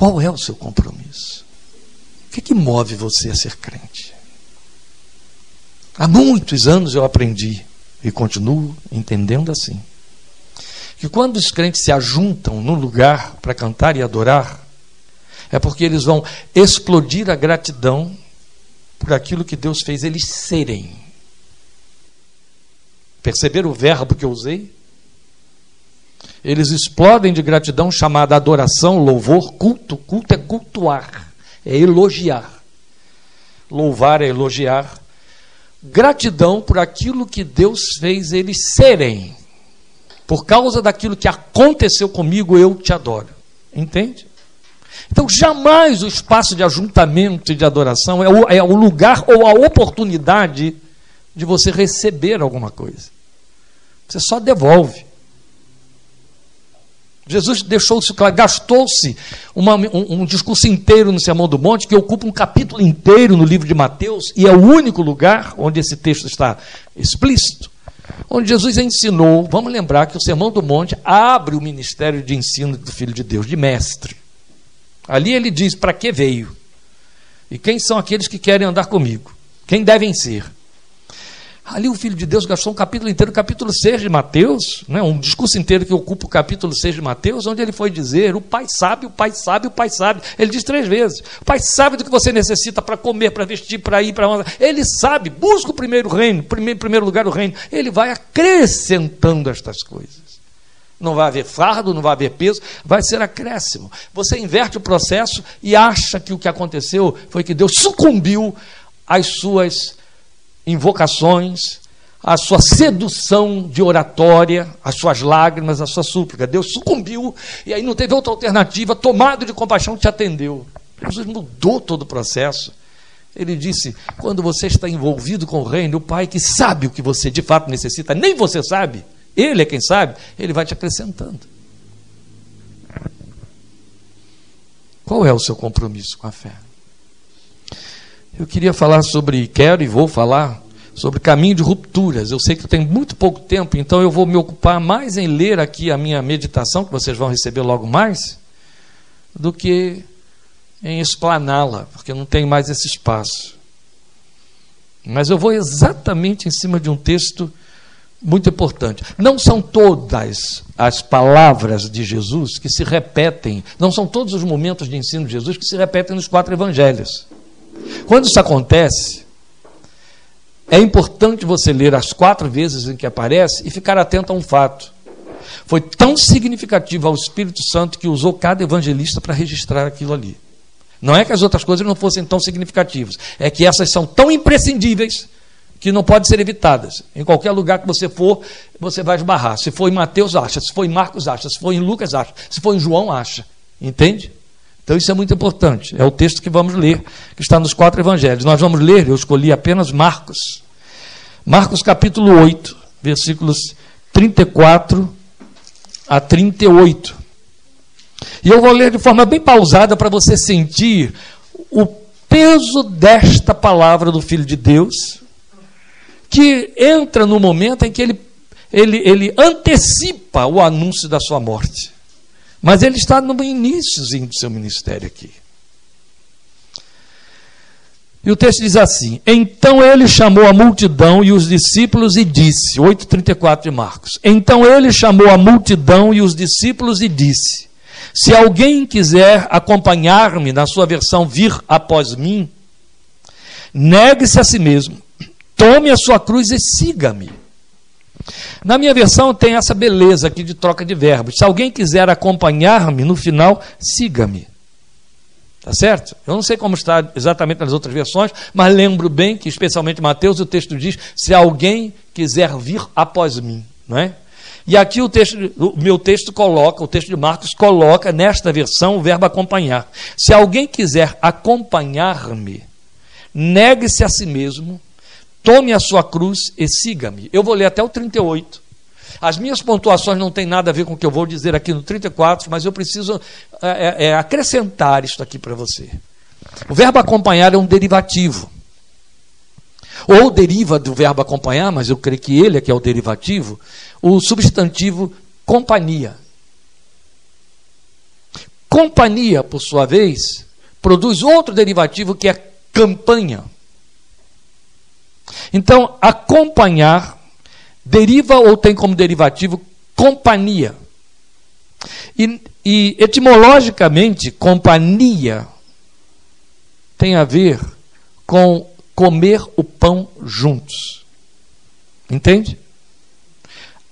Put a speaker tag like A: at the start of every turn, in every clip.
A: Qual é o seu compromisso? O que, que move você a ser crente? Há muitos anos eu aprendi e continuo entendendo assim. Que quando os crentes se ajuntam num lugar para cantar e adorar, é porque eles vão explodir a gratidão por aquilo que Deus fez eles serem. Perceberam o verbo que eu usei? Eles explodem de gratidão, chamada adoração, louvor, culto. Culto é cultuar, é elogiar. Louvar é elogiar. Gratidão por aquilo que Deus fez eles serem. Por causa daquilo que aconteceu comigo, eu te adoro. Entende? Então, jamais o espaço de ajuntamento e de adoração é o, é o lugar ou a oportunidade de você receber alguma coisa. Você só devolve. Jesus deixou-se claro, gastou-se um, um, discurso inteiro no Sermão do Monte, que ocupa um capítulo inteiro no livro de Mateus, e é o único lugar onde esse texto está explícito, onde Jesus ensinou. Vamos lembrar que o Sermão do Monte abre o ministério de ensino do Filho de Deus, de mestre. Ali ele diz para que veio e quem são aqueles que querem andar comigo, quem devem ser. Ali o Filho de Deus gastou um capítulo inteiro, capítulo 6 de Mateus, né, um discurso inteiro que ocupa o capítulo 6 de Mateus, onde ele foi dizer: O Pai sabe, o Pai sabe, o Pai sabe. Ele diz três vezes: O Pai sabe do que você necessita para comer, para vestir, para ir, para onde. Ele sabe, busca o primeiro reino, primeiro, primeiro lugar o reino. Ele vai acrescentando estas coisas. Não vai haver fardo, não vai haver peso, vai ser acréscimo. Você inverte o processo e acha que o que aconteceu foi que Deus sucumbiu às suas invocações, a sua sedução de oratória, as suas lágrimas, a sua súplica. Deus sucumbiu e aí não teve outra alternativa, tomado de compaixão, te atendeu. Jesus mudou todo o processo. Ele disse: quando você está envolvido com o reino, o Pai que sabe o que você de fato necessita, nem você sabe, Ele é quem sabe, ele vai te acrescentando. Qual é o seu compromisso com a fé? Eu queria falar sobre, quero e vou falar sobre caminho de rupturas. Eu sei que eu tenho muito pouco tempo, então eu vou me ocupar mais em ler aqui a minha meditação, que vocês vão receber logo mais, do que em explaná-la, porque não tenho mais esse espaço. Mas eu vou exatamente em cima de um texto muito importante. Não são todas as palavras de Jesus que se repetem, não são todos os momentos de ensino de Jesus que se repetem nos quatro evangelhos. Quando isso acontece, é importante você ler as quatro vezes em que aparece e ficar atento a um fato. Foi tão significativo ao Espírito Santo que usou cada evangelista para registrar aquilo ali. Não é que as outras coisas não fossem tão significativas, é que essas são tão imprescindíveis que não podem ser evitadas. Em qualquer lugar que você for, você vai esbarrar. Se for em Mateus, acha. Se for em Marcos, acha. Se for em Lucas, acha. Se for em João, acha. Entende? Então isso é muito importante. É o texto que vamos ler, que está nos quatro evangelhos. Nós vamos ler, eu escolhi apenas Marcos. Marcos capítulo 8, versículos 34 a 38. E eu vou ler de forma bem pausada para você sentir o peso desta palavra do Filho de Deus, que entra no momento em que ele, ele, ele antecipa o anúncio da sua morte. Mas ele está no iníciozinho do seu ministério aqui. E o texto diz assim: Então ele chamou a multidão e os discípulos e disse, 8,34 de Marcos. Então ele chamou a multidão e os discípulos e disse: Se alguém quiser acompanhar-me, na sua versão, vir após mim, negue-se a si mesmo, tome a sua cruz e siga-me. Na minha versão tem essa beleza aqui de troca de verbos. Se alguém quiser acompanhar-me, no final, siga-me. Tá certo? Eu não sei como está exatamente nas outras versões, mas lembro bem que, especialmente Mateus, o texto diz: se alguém quiser vir após mim. Não é? E aqui o texto, o meu texto coloca, o texto de Marcos coloca nesta versão o verbo acompanhar. Se alguém quiser acompanhar-me, negue-se a si mesmo, Tome a sua cruz e siga-me. Eu vou ler até o 38. As minhas pontuações não têm nada a ver com o que eu vou dizer aqui no 34, mas eu preciso é, é, é acrescentar isto aqui para você. O verbo acompanhar é um derivativo. Ou deriva do verbo acompanhar, mas eu creio que ele é que é o derivativo, o substantivo companhia. Companhia, por sua vez, produz outro derivativo que é campanha. Então, acompanhar deriva ou tem como derivativo companhia. E, e etimologicamente, companhia tem a ver com comer o pão juntos. Entende?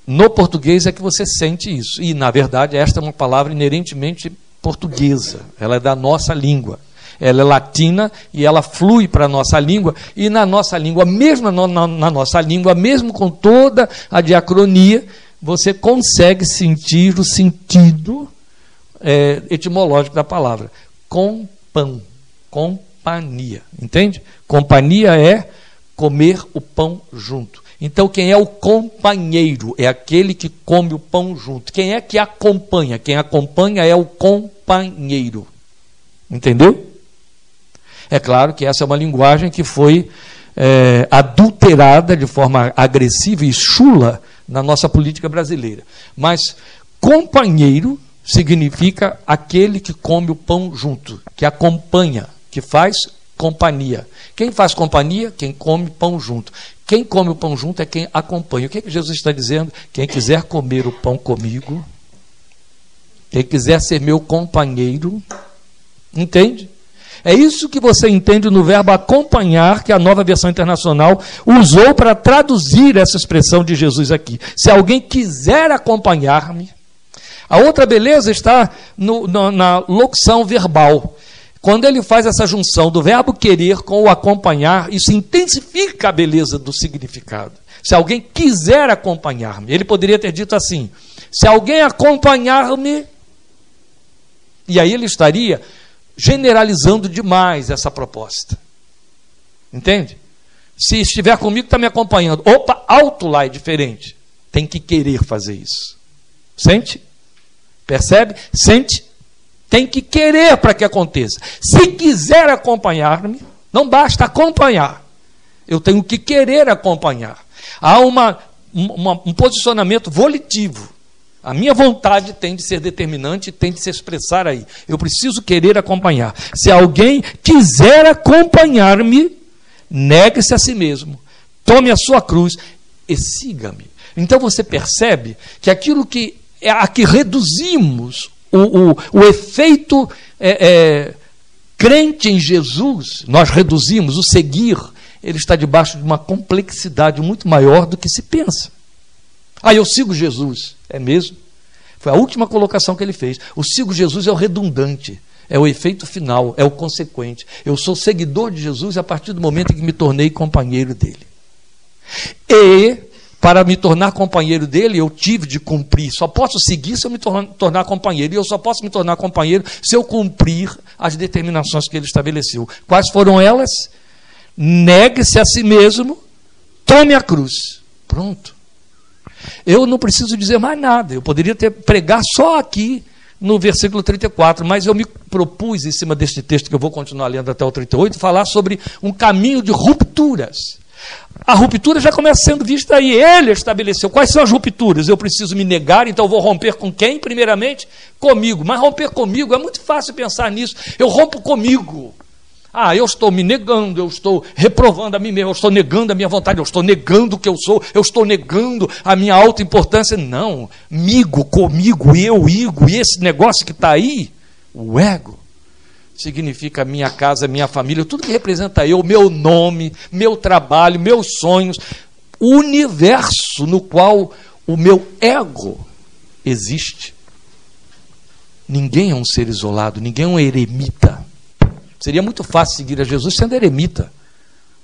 A: No português é que você sente isso. E, na verdade, esta é uma palavra inerentemente portuguesa. Ela é da nossa língua. Ela é latina e ela flui para a nossa língua. E na nossa língua, mesmo na, na, na nossa língua, mesmo com toda a diacronia, você consegue sentir o sentido é, etimológico da palavra. Com pão. Com companhia. Entende? Companhia é comer o pão junto. Então, quem é o companheiro? É aquele que come o pão junto. Quem é que acompanha? Quem acompanha é o companheiro. Entendeu? É claro que essa é uma linguagem que foi é, adulterada de forma agressiva e chula na nossa política brasileira. Mas companheiro significa aquele que come o pão junto, que acompanha que faz companhia. Quem faz companhia? Quem come pão junto. Quem come o pão junto é quem acompanha. O que, é que Jesus está dizendo? Quem quiser comer o pão comigo, quem quiser ser meu companheiro, entende? É isso que você entende no verbo acompanhar, que a nova versão internacional usou para traduzir essa expressão de Jesus aqui. Se alguém quiser acompanhar-me, a outra beleza está no, no, na locução verbal. Quando ele faz essa junção do verbo querer com o acompanhar, isso intensifica a beleza do significado. Se alguém quiser acompanhar-me, ele poderia ter dito assim: se alguém acompanhar-me, e aí ele estaria generalizando demais essa proposta. Entende? Se estiver comigo, está me acompanhando. Opa, alto lá é diferente. Tem que querer fazer isso. Sente? Percebe? Sente? Tem que querer para que aconteça. Se quiser acompanhar-me, não basta acompanhar. Eu tenho que querer acompanhar. Há uma, uma, um posicionamento volitivo. A minha vontade tem de ser determinante, tem de se expressar aí. Eu preciso querer acompanhar. Se alguém quiser acompanhar-me, negue-se a si mesmo, tome a sua cruz e siga-me. Então você percebe que aquilo que é a que reduzimos o, o, o efeito é, é, crente em Jesus, nós reduzimos o seguir, ele está debaixo de uma complexidade muito maior do que se pensa. Ah, eu sigo Jesus. É mesmo? Foi a última colocação que ele fez. O sigo Jesus é o redundante, é o efeito final, é o consequente. Eu sou seguidor de Jesus a partir do momento em que me tornei companheiro dele. E para me tornar companheiro dele, eu tive de cumprir. Só posso seguir se eu me tornar, companheiro. E eu só posso me tornar companheiro se eu cumprir as determinações que ele estabeleceu. Quais foram elas? Negue-se a si mesmo, tome a cruz. Pronto. Eu não preciso dizer mais nada. Eu poderia ter pregar só aqui no versículo 34, mas eu me propus, em cima deste texto que eu vou continuar lendo até o 38, falar sobre um caminho de rupturas a ruptura já começa sendo vista aí. Ele estabeleceu. Quais são as rupturas? Eu preciso me negar, então vou romper com quem, primeiramente? Comigo. Mas romper comigo é muito fácil pensar nisso. Eu rompo comigo. Ah, eu estou me negando, eu estou reprovando a mim mesmo, eu estou negando a minha vontade, eu estou negando o que eu sou, eu estou negando a minha alta importância. Não, migo, comigo, eu, igo, e esse negócio que está aí, o ego significa minha casa, minha família, tudo que representa eu, meu nome, meu trabalho, meus sonhos, o universo no qual o meu ego existe. Ninguém é um ser isolado, ninguém é um eremita. Seria muito fácil seguir a Jesus sendo eremita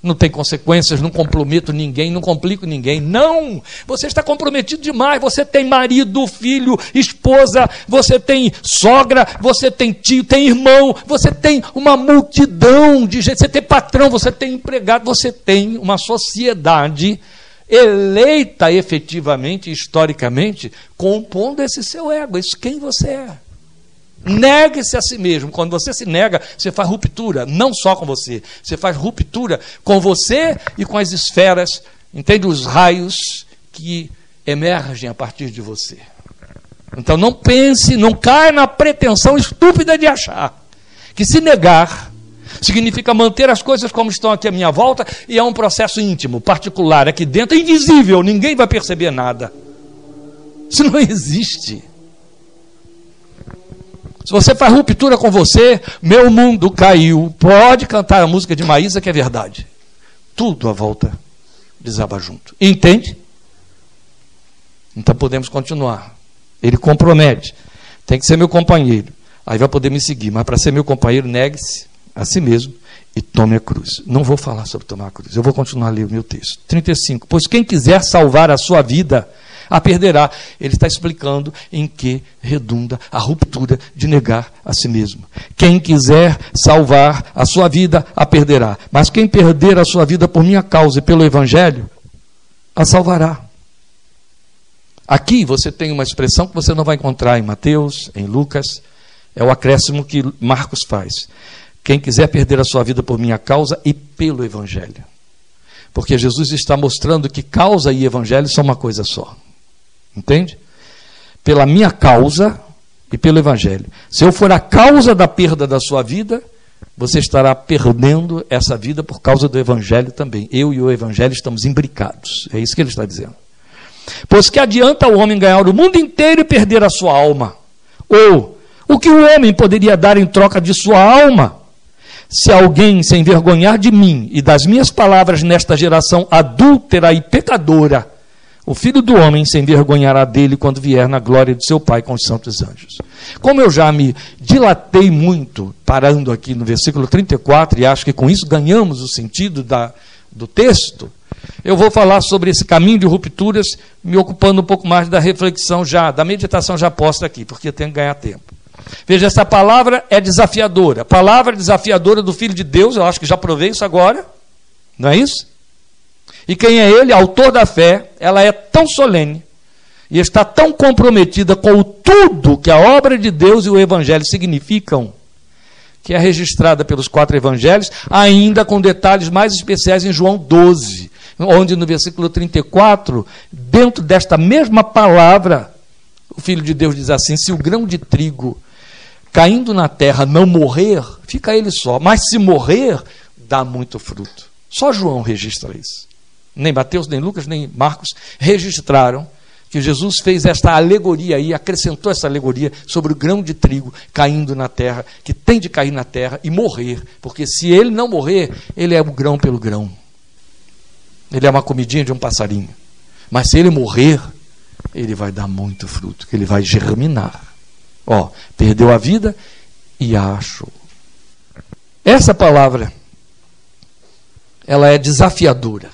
A: não tem consequências, não comprometo ninguém, não complico ninguém. Não! Você está comprometido demais. Você tem marido, filho, esposa, você tem sogra, você tem tio, tem irmão, você tem uma multidão de gente, você tem patrão, você tem empregado, você tem uma sociedade eleita efetivamente, historicamente, compondo esse seu ego. Isso quem você é. Negue-se a si mesmo. Quando você se nega, você faz ruptura, não só com você, você faz ruptura com você e com as esferas, entende? Os raios que emergem a partir de você. Então não pense, não caia na pretensão estúpida de achar que se negar significa manter as coisas como estão aqui à minha volta e é um processo íntimo, particular, aqui dentro, invisível, ninguém vai perceber nada. Isso não existe. Se você faz ruptura com você, meu mundo caiu. Pode cantar a música de Maísa, que é verdade. Tudo à volta desaba junto. Entende? Então podemos continuar. Ele compromete. Tem que ser meu companheiro. Aí vai poder me seguir. Mas para ser meu companheiro, negue-se a si mesmo e tome a cruz. Não vou falar sobre tomar a cruz. Eu vou continuar a ler o meu texto. 35. Pois quem quiser salvar a sua vida, a perderá. Ele está explicando em que redunda a ruptura de negar a si mesmo. Quem quiser salvar a sua vida, a perderá. Mas quem perder a sua vida por minha causa e pelo Evangelho, a salvará. Aqui você tem uma expressão que você não vai encontrar em Mateus, em Lucas, é o acréscimo que Marcos faz. Quem quiser perder a sua vida por minha causa e pelo Evangelho. Porque Jesus está mostrando que causa e Evangelho são uma coisa só. Entende? Pela minha causa e pelo Evangelho. Se eu for a causa da perda da sua vida, você estará perdendo essa vida por causa do Evangelho também. Eu e o Evangelho estamos imbricados. É isso que ele está dizendo. Pois que adianta o homem ganhar o mundo inteiro e perder a sua alma? Ou o que o homem poderia dar em troca de sua alma? Se alguém se envergonhar de mim e das minhas palavras nesta geração adúltera e pecadora, o filho do homem se envergonhará dele quando vier na glória de seu Pai com os santos anjos. Como eu já me dilatei muito, parando aqui no versículo 34, e acho que com isso ganhamos o sentido da, do texto, eu vou falar sobre esse caminho de rupturas, me ocupando um pouco mais da reflexão já, da meditação já posta aqui, porque eu tenho que ganhar tempo. Veja, essa palavra é desafiadora. A palavra desafiadora do Filho de Deus, eu acho que já provei isso agora, não é isso? E quem é ele? Autor da fé, ela é tão solene e está tão comprometida com o tudo que a obra de Deus e o Evangelho significam, que é registrada pelos quatro evangelhos, ainda com detalhes mais especiais em João 12, onde no versículo 34, dentro desta mesma palavra, o Filho de Deus diz assim: se o grão de trigo caindo na terra não morrer, fica ele só, mas se morrer, dá muito fruto. Só João registra isso nem Mateus, nem Lucas, nem Marcos registraram que Jesus fez esta alegoria aí, acrescentou essa alegoria sobre o grão de trigo caindo na terra, que tem de cair na terra e morrer, porque se ele não morrer, ele é o grão pelo grão. Ele é uma comidinha de um passarinho. Mas se ele morrer, ele vai dar muito fruto, ele vai germinar. Ó, perdeu a vida e a achou. Essa palavra ela é desafiadora.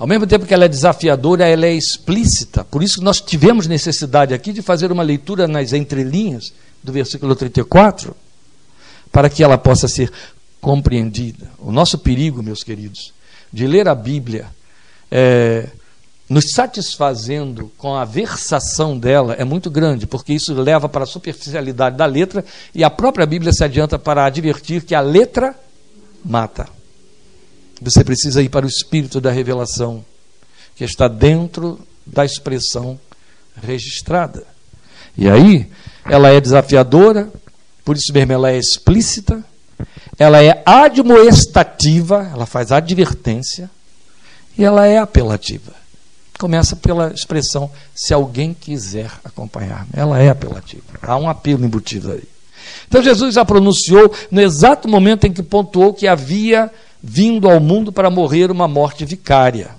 A: Ao mesmo tempo que ela é desafiadora, ela é explícita. Por isso que nós tivemos necessidade aqui de fazer uma leitura nas entrelinhas do versículo 34, para que ela possa ser compreendida. O nosso perigo, meus queridos, de ler a Bíblia é, nos satisfazendo com a versação dela é muito grande, porque isso leva para a superficialidade da letra e a própria Bíblia se adianta para advertir que a letra mata. Você precisa ir para o espírito da revelação, que está dentro da expressão registrada. E aí, ela é desafiadora, por isso mesmo ela é explícita, ela é admoestativa, ela faz advertência, e ela é apelativa. Começa pela expressão se alguém quiser acompanhar. Ela é apelativa. Há um apelo embutido aí. Então Jesus a pronunciou no exato momento em que pontuou que havia vindo ao mundo para morrer uma morte vicária.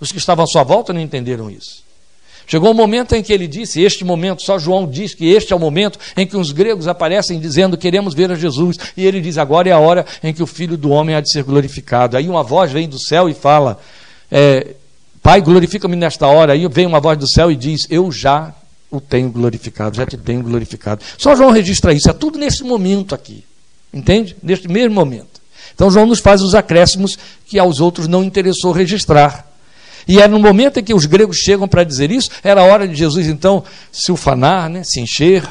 A: Os que estavam à sua volta não entenderam isso. Chegou um momento em que ele disse, este momento, só João diz que este é o momento em que os gregos aparecem dizendo queremos ver a Jesus. E ele diz, agora é a hora em que o Filho do Homem há de ser glorificado. Aí uma voz vem do céu e fala, é, Pai, glorifica-me nesta hora. Aí vem uma voz do céu e diz, eu já o tenho glorificado, já te tenho glorificado. Só João registra isso, é tudo nesse momento aqui. Entende? Neste mesmo momento. Então João nos faz os acréscimos que aos outros não interessou registrar. E é no momento em que os gregos chegam para dizer isso, era a hora de Jesus então se ufanar, né, se encher.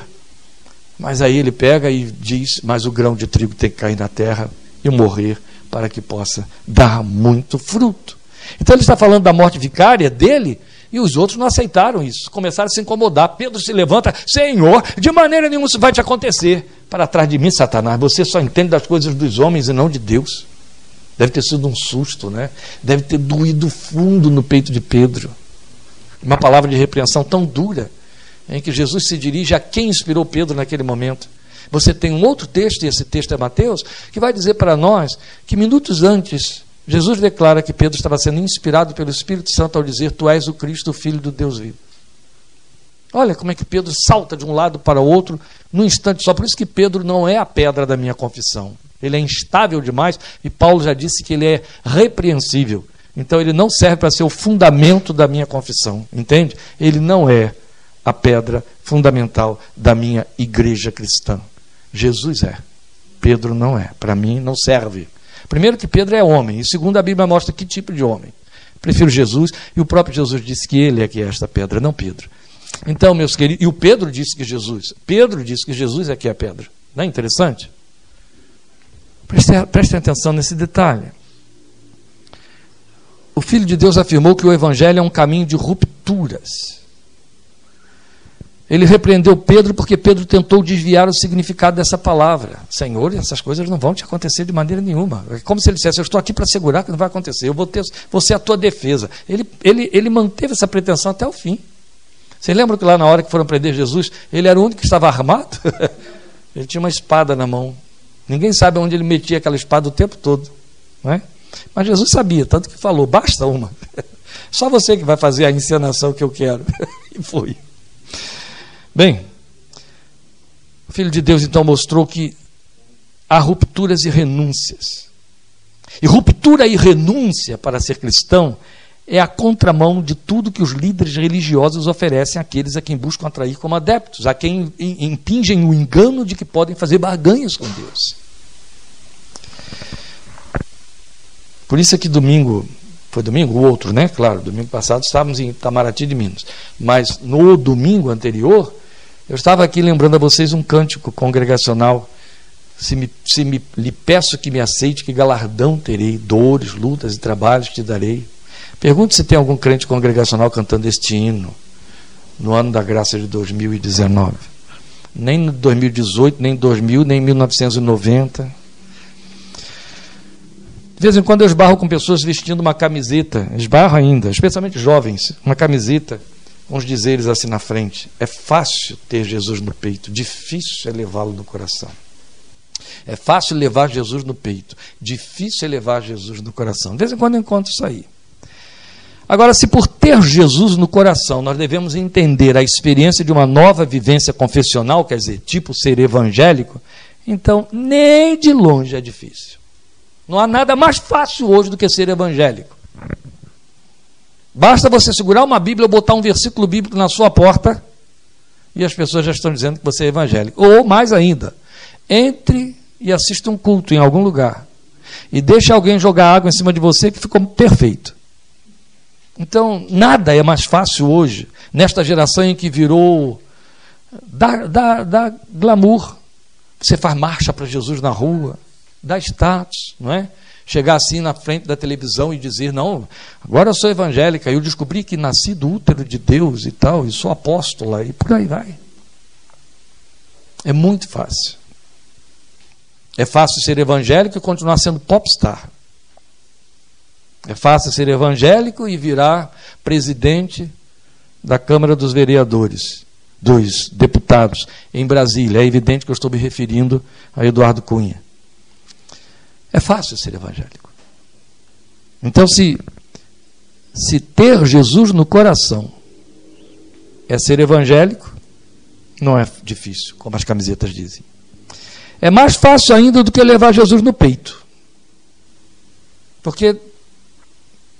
A: Mas aí ele pega e diz: Mas o grão de trigo tem que cair na terra e morrer para que possa dar muito fruto. Então ele está falando da morte vicária dele E os outros não aceitaram isso, começaram a se incomodar. Pedro se levanta, Senhor, de maneira nenhuma isso vai te acontecer. Para trás de mim, Satanás, você só entende das coisas dos homens e não de Deus. Deve ter sido um susto, né? Deve ter doído fundo no peito de Pedro. Uma palavra de repreensão tão dura, em que Jesus se dirige a quem inspirou Pedro naquele momento. Você tem um outro texto, e esse texto é Mateus, que vai dizer para nós que minutos antes Jesus declara que Pedro estava sendo inspirado pelo Espírito Santo ao dizer: Tu és o Cristo, o Filho do Deus vivo. Olha como é que Pedro salta de um lado para o outro num instante só. Por isso que Pedro não é a pedra da minha confissão. Ele é instável demais e Paulo já disse que ele é repreensível. Então ele não serve para ser o fundamento da minha confissão, entende? Ele não é a pedra fundamental da minha igreja cristã. Jesus é. Pedro não é. Para mim não serve. Primeiro, que Pedro é homem, e segundo, a Bíblia mostra que tipo de homem. Prefiro Jesus, e o próprio Jesus disse que ele é que é esta pedra, não Pedro. Então, meus queridos, e o Pedro disse que Jesus, Pedro disse que Jesus é que é a pedra. Não é interessante? Prestem, atenção nesse detalhe. O Filho de Deus afirmou que o Evangelho é um caminho de rupturas. Ele repreendeu Pedro porque Pedro tentou desviar o significado dessa palavra. Senhor, essas coisas não vão te acontecer de maneira nenhuma. É como se ele dissesse: Eu estou aqui para assegurar que não vai acontecer, eu vou, ter, vou ser a tua defesa. Ele, ele, ele manteve essa pretensão até o fim. Você lembra que lá na hora que foram prender Jesus, ele era o único que estava armado? ele tinha uma espada na mão. Ninguém sabe onde ele metia aquela espada o tempo todo. Não é? Mas Jesus sabia, tanto que falou: basta uma. Só você que vai fazer a encenação que eu quero. e foi. Bem, o Filho de Deus então mostrou que há rupturas e renúncias. E ruptura e renúncia para ser cristão é a contramão de tudo que os líderes religiosos oferecem àqueles a quem buscam atrair como adeptos, a quem impingem o engano de que podem fazer barganhas com Deus. Por isso é que domingo, foi domingo? O outro, né? Claro, domingo passado estávamos em Itamaraty de Minas. Mas no domingo anterior, eu estava aqui lembrando a vocês um cântico congregacional. Se, me, se me, lhe peço que me aceite, que galardão terei, dores, lutas e trabalhos te darei. Pergunte se tem algum crente congregacional cantando este hino no ano da graça de 2019. Nem em 2018, nem em 2000, nem em 1990. De vez em quando eu esbarro com pessoas vestindo uma camiseta, esbarro ainda, especialmente jovens, uma camiseta os dizeres assim na frente. É fácil ter Jesus no peito, difícil é levá-lo no coração. É fácil levar Jesus no peito, difícil é levar Jesus no coração. De vez em quando eu encontro isso aí. Agora, se por ter Jesus no coração nós devemos entender a experiência de uma nova vivência confessional, quer dizer, tipo ser evangélico, então nem de longe é difícil. Não há nada mais fácil hoje do que ser evangélico. Basta você segurar uma Bíblia ou botar um versículo bíblico na sua porta e as pessoas já estão dizendo que você é evangélico. Ou mais ainda, entre e assista um culto em algum lugar e deixe alguém jogar água em cima de você que ficou perfeito. Então, nada é mais fácil hoje, nesta geração em que virou da, da, da glamour. Você faz marcha para Jesus na rua, dá status, não é? Chegar assim na frente da televisão e dizer: Não, agora eu sou evangélica, eu descobri que nasci do útero de Deus e tal, e sou apóstola, e por aí vai. É muito fácil. É fácil ser evangélico e continuar sendo popstar. É fácil ser evangélico e virar presidente da Câmara dos Vereadores, dos deputados em Brasília. É evidente que eu estou me referindo a Eduardo Cunha. É fácil ser evangélico. Então, se, se ter Jesus no coração é ser evangélico, não é difícil, como as camisetas dizem. É mais fácil ainda do que levar Jesus no peito. Porque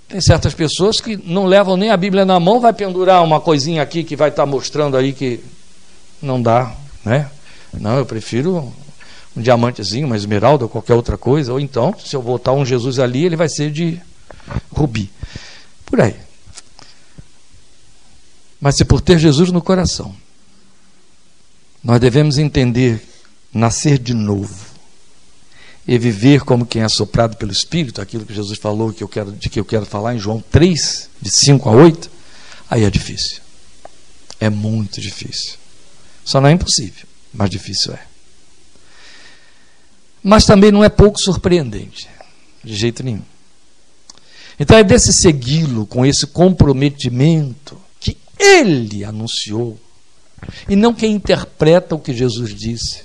A: tem certas pessoas que não levam nem a Bíblia na mão, vai pendurar uma coisinha aqui que vai estar mostrando aí que não dá, né? Não, eu prefiro um diamantezinho, uma esmeralda qualquer outra coisa, ou então, se eu botar um Jesus ali, ele vai ser de rubi. Por aí. Mas se por ter Jesus no coração, nós devemos entender nascer de novo e viver como quem é soprado pelo Espírito, aquilo que Jesus falou que eu quero, de que eu quero falar em João 3, de 5 a 8, aí é difícil. É muito difícil. Só não é impossível, mas difícil é. Mas também não é pouco surpreendente, de jeito nenhum. Então é desse segui-lo com esse comprometimento que ele anunciou, e não quem interpreta o que Jesus disse.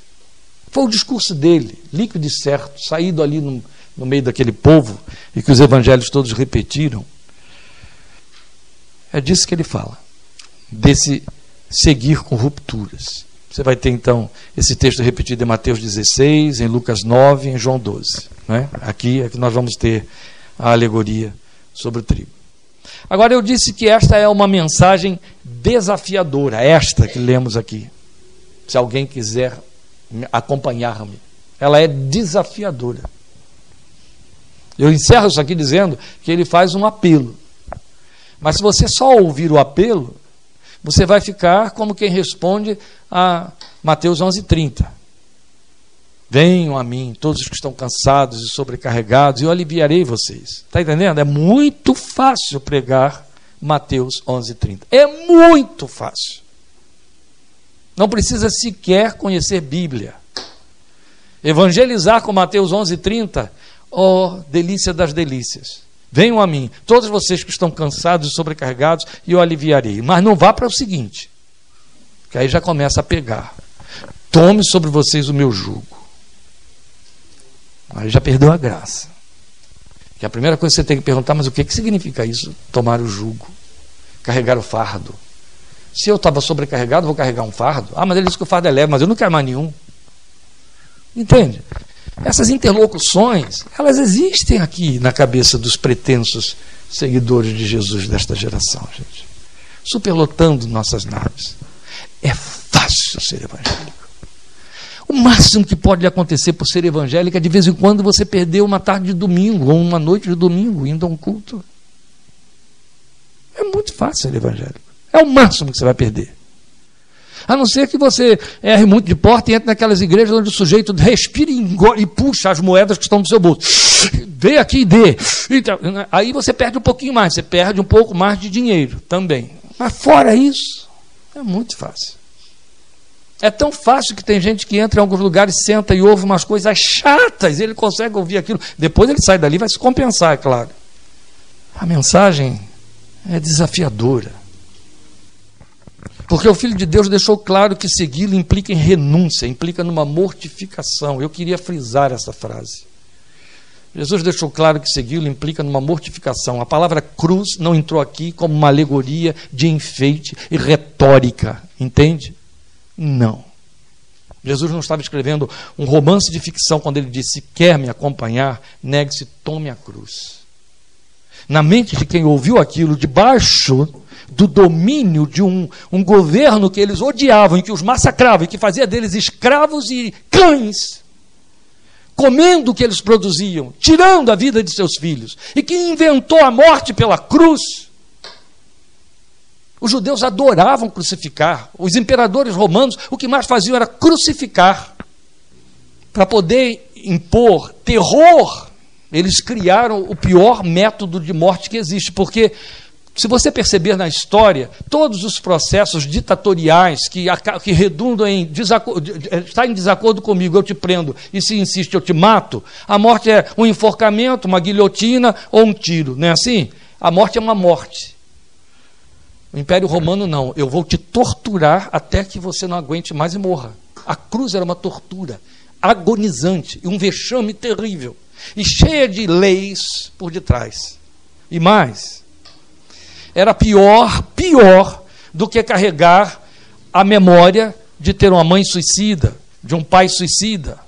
A: Foi o discurso dele, líquido e certo, saído ali no, no meio daquele povo, e que os evangelhos todos repetiram. É disso que ele fala, desse seguir com rupturas. Você vai ter então esse texto repetido em Mateus 16, em Lucas 9, em João 12. Né? Aqui é que nós vamos ter a alegoria sobre o trigo. Agora eu disse que esta é uma mensagem desafiadora, esta que lemos aqui. Se alguém quiser acompanhar-me, ela é desafiadora. Eu encerro isso aqui dizendo que ele faz um apelo. Mas se você só ouvir o apelo, você vai ficar como quem responde a Mateus 11:30. Venham a mim, todos os que estão cansados e sobrecarregados, e eu aliviarei vocês. Está entendendo? É muito fácil pregar Mateus 11:30. É muito fácil. Não precisa sequer conhecer Bíblia. Evangelizar com Mateus 11:30, ó, oh, delícia das delícias. Venham a mim, todos vocês que estão cansados e sobrecarregados, e eu aliviarei. Mas não vá para o seguinte, que aí já começa a pegar. Tome sobre vocês o meu jugo. Aí já perdeu a graça. Que a primeira coisa que você tem que perguntar, mas o que, que significa isso? Tomar o jugo, carregar o fardo. Se eu estava sobrecarregado, vou carregar um fardo. Ah, mas ele disse que o fardo é leve, mas eu não quero mais nenhum. Entende? Essas interlocuções, elas existem aqui na cabeça dos pretensos seguidores de Jesus desta geração, gente. Superlotando nossas naves. É fácil ser evangélico. O máximo que pode acontecer por ser evangélico é de vez em quando você perder uma tarde de domingo ou uma noite de domingo indo a um culto. É muito fácil ser evangélico. É o máximo que você vai perder. A não ser que você erre muito de porta e entre naquelas igrejas onde o sujeito respira e, e puxa as moedas que estão no seu bolso. Vê aqui e dê. Então, aí você perde um pouquinho mais, você perde um pouco mais de dinheiro também. Mas fora isso, é muito fácil. É tão fácil que tem gente que entra em alguns lugares, senta e ouve umas coisas chatas, ele consegue ouvir aquilo. Depois ele sai dali vai se compensar, é claro. A mensagem é desafiadora. Porque o Filho de Deus deixou claro que segui-lo implica em renúncia, implica numa mortificação. Eu queria frisar essa frase. Jesus deixou claro que segui-lo implica numa mortificação. A palavra cruz não entrou aqui como uma alegoria de enfeite e retórica, entende? Não. Jesus não estava escrevendo um romance de ficção quando ele disse: Quer me acompanhar? Negue-se, tome a cruz. Na mente de quem ouviu aquilo, debaixo do domínio de um, um governo que eles odiavam, que os massacrava, e que fazia deles escravos e cães, comendo o que eles produziam, tirando a vida de seus filhos, e que inventou a morte pela cruz. Os judeus adoravam crucificar. Os imperadores romanos, o que mais faziam era crucificar. Para poder impor terror, eles criaram o pior método de morte que existe, porque se você perceber na história, todos os processos ditatoriais que, que redundam em desacordo, está em desacordo comigo, eu te prendo, e se insiste, eu te mato, a morte é um enforcamento, uma guilhotina ou um tiro, não é assim? A morte é uma morte. O Império Romano não, eu vou te torturar até que você não aguente mais e morra. A cruz era uma tortura agonizante e um vexame terrível, e cheia de leis por detrás. E mais, era pior, pior do que carregar a memória de ter uma mãe suicida, de um pai suicida.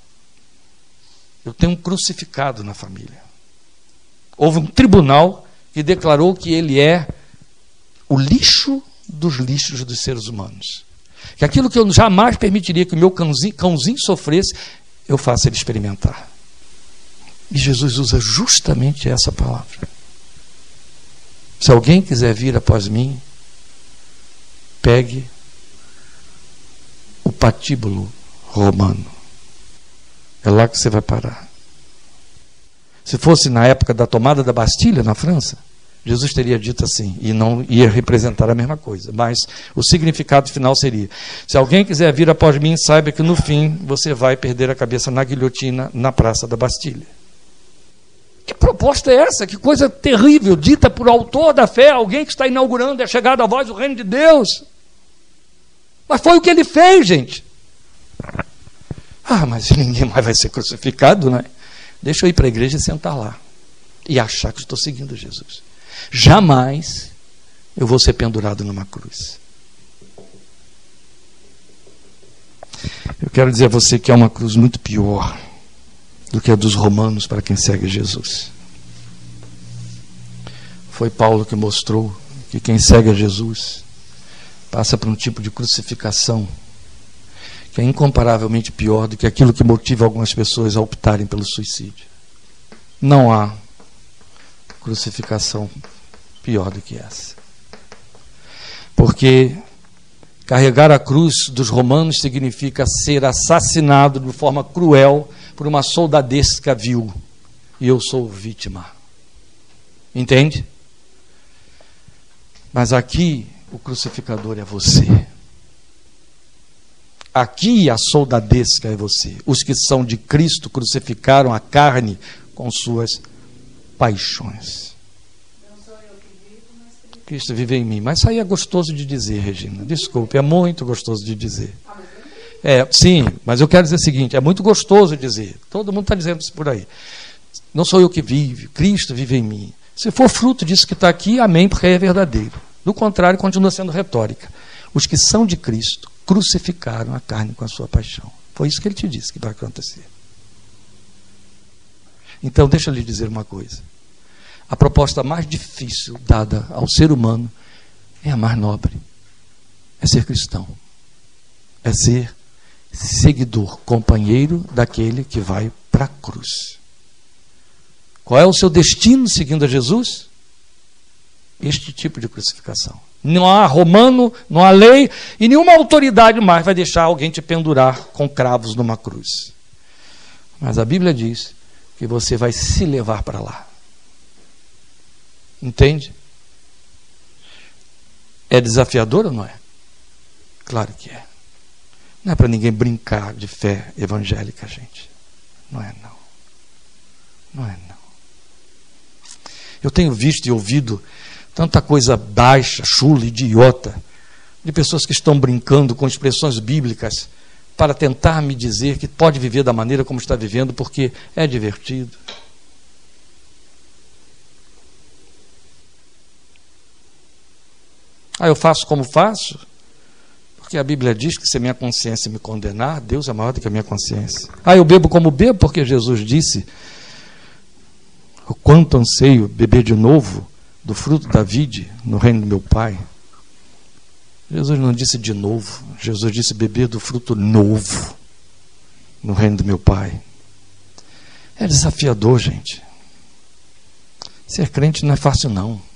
A: Eu tenho um crucificado na família. Houve um tribunal que declarou que ele é o lixo dos lixos dos seres humanos. Que aquilo que eu jamais permitiria que o meu cãozinho, cãozinho sofresse, eu faço ele experimentar. E Jesus usa justamente essa palavra. Se alguém quiser vir após mim, pegue o patíbulo romano. É lá que você vai parar. Se fosse na época da tomada da Bastilha, na França, Jesus teria dito assim, e não ia representar a mesma coisa, mas o significado final seria: se alguém quiser vir após mim, saiba que no fim você vai perder a cabeça na guilhotina na Praça da Bastilha. Que proposta é essa? Que coisa terrível, dita por autor da fé, alguém que está inaugurando a chegada à voz do reino de Deus. Mas foi o que ele fez, gente. Ah, mas ninguém mais vai ser crucificado, né? Deixa eu ir para a igreja e sentar lá. E achar que estou seguindo Jesus. Jamais eu vou ser pendurado numa cruz. Eu quero dizer a você que é uma cruz muito pior do que a dos romanos para quem segue Jesus. Foi Paulo que mostrou que quem segue a Jesus passa por um tipo de crucificação que é incomparavelmente pior do que aquilo que motiva algumas pessoas a optarem pelo suicídio. Não há crucificação pior do que essa. Porque carregar a cruz dos romanos significa ser assassinado de forma cruel por uma soldadesca vil. E eu sou vítima. Entende? Mas aqui o crucificador é você. Aqui a soldadesca é você. Os que são de Cristo crucificaram a carne com suas paixões. Cristo vive em mim. Mas isso aí é gostoso de dizer, Regina. Desculpe, é muito gostoso de dizer. É, sim, mas eu quero dizer o seguinte: é muito gostoso dizer. Todo mundo está dizendo isso por aí. Não sou eu que vive, Cristo vive em mim. Se for fruto disso que está aqui, amém, porque é verdadeiro. Do contrário, continua sendo retórica. Os que são de Cristo crucificaram a carne com a sua paixão. Foi isso que ele te disse que vai acontecer. Então, deixa eu lhe dizer uma coisa. A proposta mais difícil dada ao ser humano é a mais nobre. É ser cristão. É ser seguidor, companheiro daquele que vai para a cruz. Qual é o seu destino seguindo a Jesus? Este tipo de crucificação. Não há romano, não há lei e nenhuma autoridade mais vai deixar alguém te pendurar com cravos numa cruz. Mas a Bíblia diz que você vai se levar para lá. Entende? É desafiador ou não é? Claro que é. Não é para ninguém brincar de fé evangélica, gente. Não é não. Não é não. Eu tenho visto e ouvido tanta coisa baixa, chula, idiota, de pessoas que estão brincando com expressões bíblicas para tentar me dizer que pode viver da maneira como está vivendo porque é divertido. Ah, eu faço como faço? Porque a Bíblia diz que se minha consciência me condenar, Deus é maior do que a minha consciência. Ah, eu bebo como bebo porque Jesus disse: o quanto anseio beber de novo do fruto da vide no reino do meu Pai. Jesus não disse de novo, Jesus disse beber do fruto novo no reino do meu Pai. É desafiador, gente. Ser crente não é fácil, não.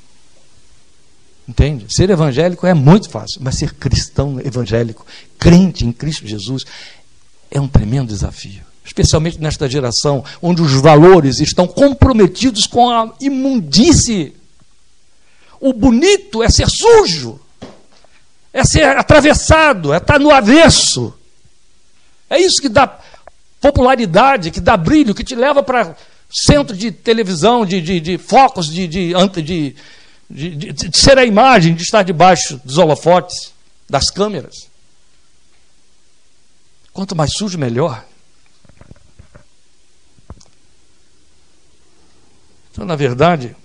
A: Entende? Ser evangélico é muito fácil, mas ser cristão evangélico, crente em Cristo Jesus, é um tremendo desafio. Especialmente nesta geração, onde os valores estão comprometidos com a imundície o bonito é ser sujo, é ser atravessado, é estar no avesso. É isso que dá popularidade, que dá brilho, que te leva para centro de televisão, de, de, de focos, de, de, de, de, de ser a imagem, de estar debaixo dos holofotes, das câmeras. Quanto mais sujo, melhor. Então, na verdade,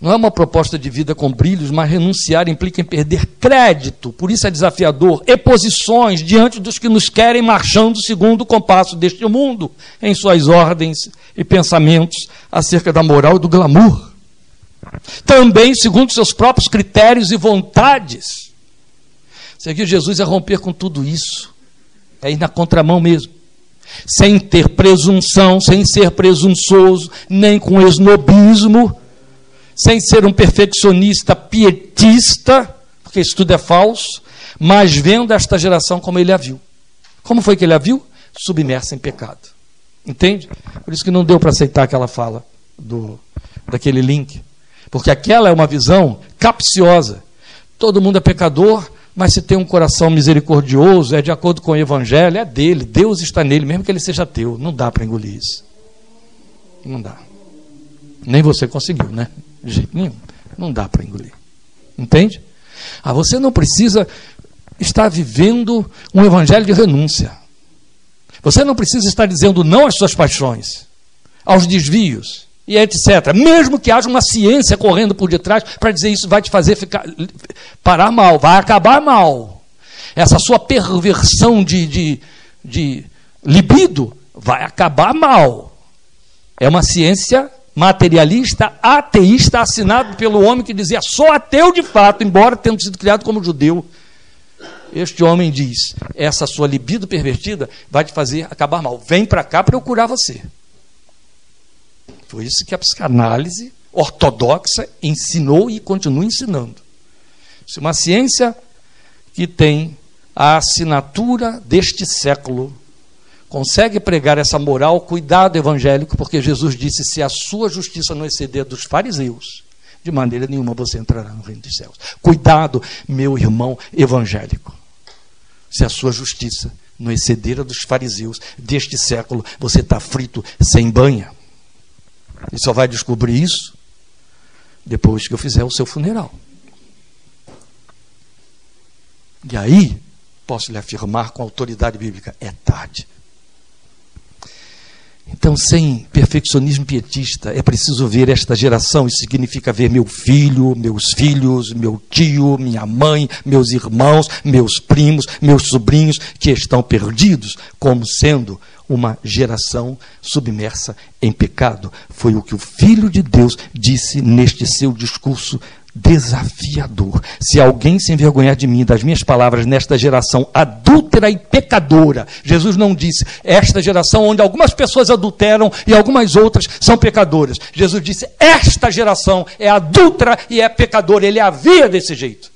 A: não é uma proposta de vida com brilhos, mas renunciar implica em perder crédito, por isso é desafiador, e posições diante dos que nos querem marchando segundo o compasso deste mundo, em suas ordens e pensamentos acerca da moral e do glamour. Também segundo seus próprios critérios e vontades. Seguir Jesus é romper com tudo isso, é ir na contramão mesmo sem ter presunção, sem ser presunçoso, nem com esnobismo, sem ser um perfeccionista pietista, porque isso tudo é falso, mas vendo esta geração como ele a viu. Como foi que ele a viu? Submersa em pecado. Entende? Por isso que não deu para aceitar aquela fala do, daquele link. Porque aquela é uma visão capciosa. Todo mundo é pecador, mas se tem um coração misericordioso, é de acordo com o Evangelho, é dele, Deus está nele, mesmo que ele seja teu. Não dá para engolir isso. Não dá. Nem você conseguiu, né? De jeito nenhum. Não dá para engolir. Entende? Ah, você não precisa estar vivendo um evangelho de renúncia. Você não precisa estar dizendo não às suas paixões, aos desvios e etc. Mesmo que haja uma ciência correndo por detrás para dizer isso vai te fazer ficar, parar mal, vai acabar mal. Essa sua perversão de, de, de libido vai acabar mal. É uma ciência materialista, ateísta, assinado pelo homem que dizia sou ateu de fato, embora tendo sido criado como judeu. Este homem diz: essa sua libido pervertida vai te fazer acabar mal. Vem para cá para eu curar você. Foi isso que a psicanálise ortodoxa ensinou e continua ensinando. Se uma ciência que tem a assinatura deste século consegue pregar essa moral, cuidado evangélico, porque Jesus disse: se a sua justiça não exceder dos fariseus, de maneira nenhuma você entrará no reino dos céus. Cuidado, meu irmão evangélico. Se a sua justiça não exceder a dos fariseus deste século, você está frito sem banha. E só vai descobrir isso depois que eu fizer o seu funeral. E aí, posso lhe afirmar com autoridade bíblica: é tarde. Então, sem perfeccionismo pietista, é preciso ver esta geração. Isso significa ver meu filho, meus filhos, meu tio, minha mãe, meus irmãos, meus primos, meus sobrinhos que estão perdidos, como sendo uma geração submersa em pecado. Foi o que o Filho de Deus disse neste seu discurso desafiador. Se alguém se envergonhar de mim, das minhas palavras, nesta geração adúltera e pecadora, Jesus não disse, esta geração onde algumas pessoas adulteram e algumas outras são pecadoras. Jesus disse, esta geração é adúltera e é pecadora. Ele havia desse jeito.